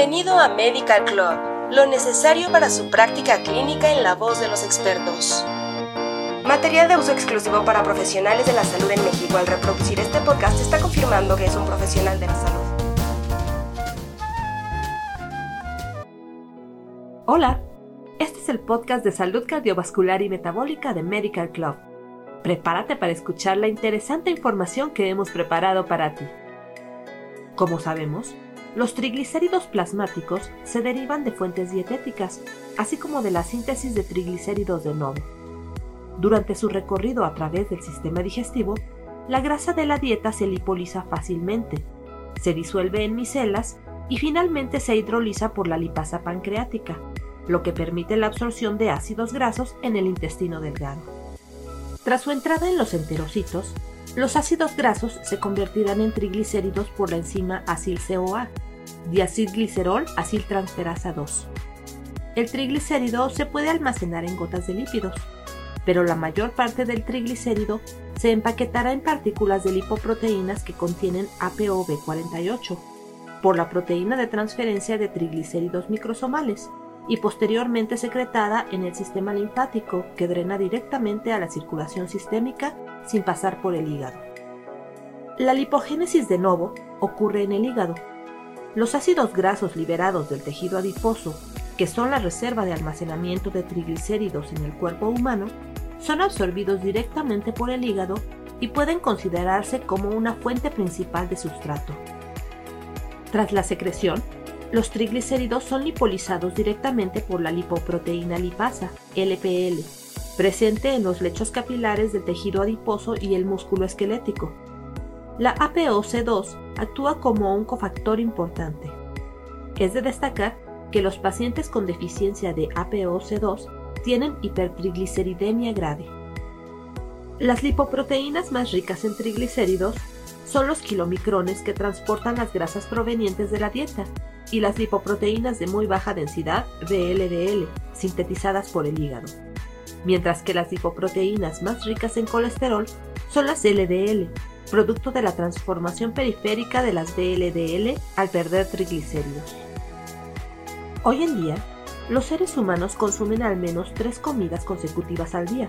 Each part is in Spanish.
Bienvenido a Medical Club, lo necesario para su práctica clínica en la voz de los expertos. Material de uso exclusivo para profesionales de la salud en México. Al reproducir este podcast está confirmando que es un profesional de la salud. Hola, este es el podcast de salud cardiovascular y metabólica de Medical Club. Prepárate para escuchar la interesante información que hemos preparado para ti. Como sabemos, los triglicéridos plasmáticos se derivan de fuentes dietéticas, así como de la síntesis de triglicéridos de nuevo. Durante su recorrido a través del sistema digestivo, la grasa de la dieta se lipoliza fácilmente, se disuelve en micelas y finalmente se hidroliza por la lipasa pancreática, lo que permite la absorción de ácidos grasos en el intestino delgado. Tras su entrada en los enterocitos, los ácidos grasos se convertirán en triglicéridos por la enzima acil-CoA, diacilglicerol aciltransferasa 2. El triglicérido se puede almacenar en gotas de lípidos, pero la mayor parte del triglicérido se empaquetará en partículas de lipoproteínas que contienen ApoB48 por la proteína de transferencia de triglicéridos microsomales y posteriormente secretada en el sistema linfático que drena directamente a la circulación sistémica sin pasar por el hígado. La lipogénesis de novo ocurre en el hígado. Los ácidos grasos liberados del tejido adiposo, que son la reserva de almacenamiento de triglicéridos en el cuerpo humano, son absorbidos directamente por el hígado y pueden considerarse como una fuente principal de sustrato. Tras la secreción, los triglicéridos son lipolizados directamente por la lipoproteína lipasa, LPL, presente en los lechos capilares del tejido adiposo y el músculo esquelético. La APOC2 actúa como un cofactor importante. Es de destacar que los pacientes con deficiencia de APOC2 tienen hipertrigliceridemia grave. Las lipoproteínas más ricas en triglicéridos son los kilomicrones que transportan las grasas provenientes de la dieta y las lipoproteínas de muy baja densidad, VLDL, sintetizadas por el hígado mientras que las lipoproteínas más ricas en colesterol son las LDL, producto de la transformación periférica de las VLDL al perder triglicéridos. Hoy en día, los seres humanos consumen al menos tres comidas consecutivas al día.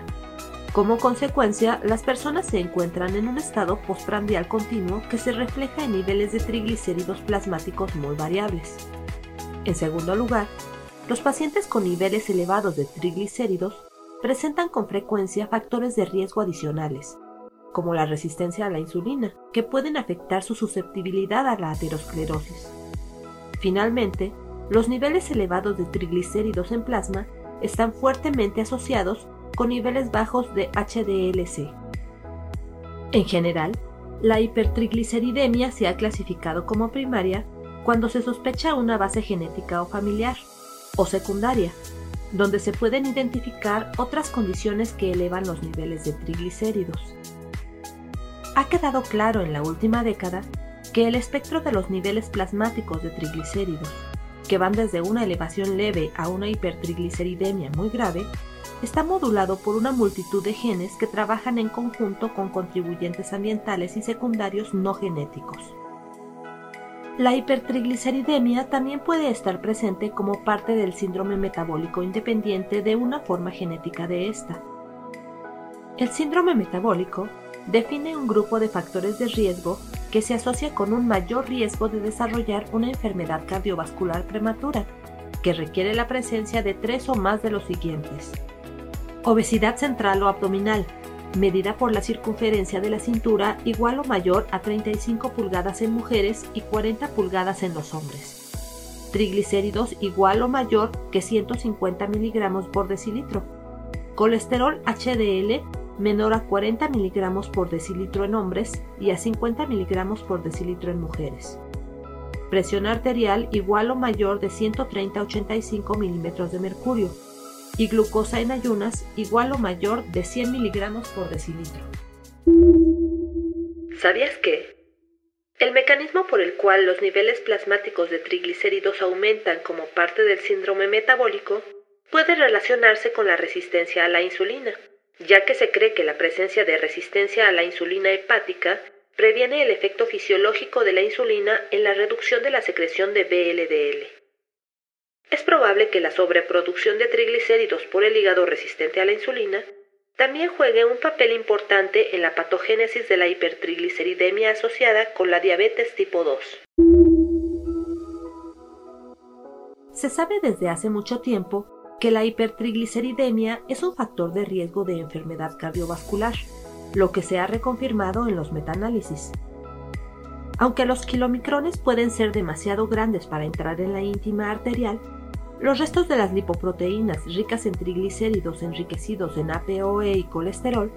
Como consecuencia, las personas se encuentran en un estado postprandial continuo que se refleja en niveles de triglicéridos plasmáticos muy variables. En segundo lugar, los pacientes con niveles elevados de triglicéridos presentan con frecuencia factores de riesgo adicionales, como la resistencia a la insulina, que pueden afectar su susceptibilidad a la aterosclerosis. Finalmente, los niveles elevados de triglicéridos en plasma están fuertemente asociados con niveles bajos de HDLC. En general, la hipertrigliceridemia se ha clasificado como primaria cuando se sospecha una base genética o familiar, o secundaria, donde se pueden identificar otras condiciones que elevan los niveles de triglicéridos. Ha quedado claro en la última década que el espectro de los niveles plasmáticos de triglicéridos, que van desde una elevación leve a una hipertrigliceridemia muy grave, está modulado por una multitud de genes que trabajan en conjunto con contribuyentes ambientales y secundarios no genéticos. La hipertrigliceridemia también puede estar presente como parte del síndrome metabólico independiente de una forma genética de esta. El síndrome metabólico define un grupo de factores de riesgo que se asocia con un mayor riesgo de desarrollar una enfermedad cardiovascular prematura, que requiere la presencia de tres o más de los siguientes. Obesidad central o abdominal, medida por la circunferencia de la cintura igual o mayor a 35 pulgadas en mujeres y 40 pulgadas en los hombres. Triglicéridos igual o mayor que 150 miligramos por decilitro. Colesterol HDL menor a 40 miligramos por decilitro en hombres y a 50 miligramos por decilitro en mujeres. Presión arterial igual o mayor de 130 a 85 milímetros de mercurio y glucosa en ayunas igual o mayor de 100 miligramos por decilitro. ¿Sabías que? El mecanismo por el cual los niveles plasmáticos de triglicéridos aumentan como parte del síndrome metabólico puede relacionarse con la resistencia a la insulina, ya que se cree que la presencia de resistencia a la insulina hepática previene el efecto fisiológico de la insulina en la reducción de la secreción de BLDL. Probable que la sobreproducción de triglicéridos por el hígado resistente a la insulina también juegue un papel importante en la patogénesis de la hipertrigliceridemia asociada con la diabetes tipo 2. Se sabe desde hace mucho tiempo que la hipertrigliceridemia es un factor de riesgo de enfermedad cardiovascular, lo que se ha reconfirmado en los metaanálisis. Aunque los kilomicrones pueden ser demasiado grandes para entrar en la íntima arterial, los restos de las lipoproteínas ricas en triglicéridos enriquecidos en APOE y colesterol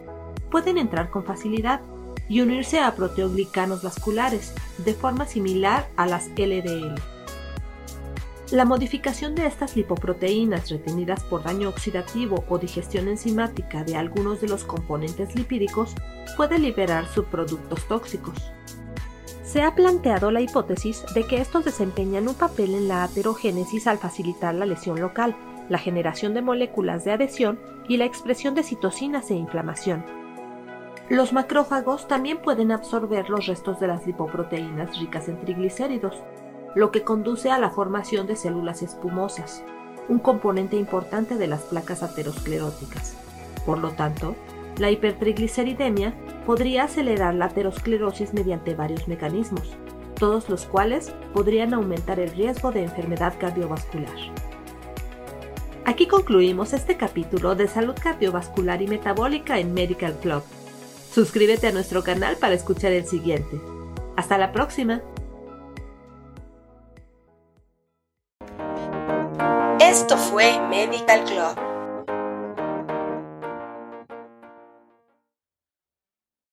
pueden entrar con facilidad y unirse a proteoglicanos vasculares de forma similar a las LDL. La modificación de estas lipoproteínas retenidas por daño oxidativo o digestión enzimática de algunos de los componentes lipídicos puede liberar subproductos tóxicos. Se ha planteado la hipótesis de que estos desempeñan un papel en la aterogénesis al facilitar la lesión local, la generación de moléculas de adhesión y la expresión de citocinas e inflamación. Los macrófagos también pueden absorber los restos de las lipoproteínas ricas en triglicéridos, lo que conduce a la formación de células espumosas, un componente importante de las placas ateroscleróticas. Por lo tanto, la hipertrigliceridemia podría acelerar la aterosclerosis mediante varios mecanismos, todos los cuales podrían aumentar el riesgo de enfermedad cardiovascular. Aquí concluimos este capítulo de salud cardiovascular y metabólica en Medical Club. Suscríbete a nuestro canal para escuchar el siguiente. Hasta la próxima. Esto fue Medical Club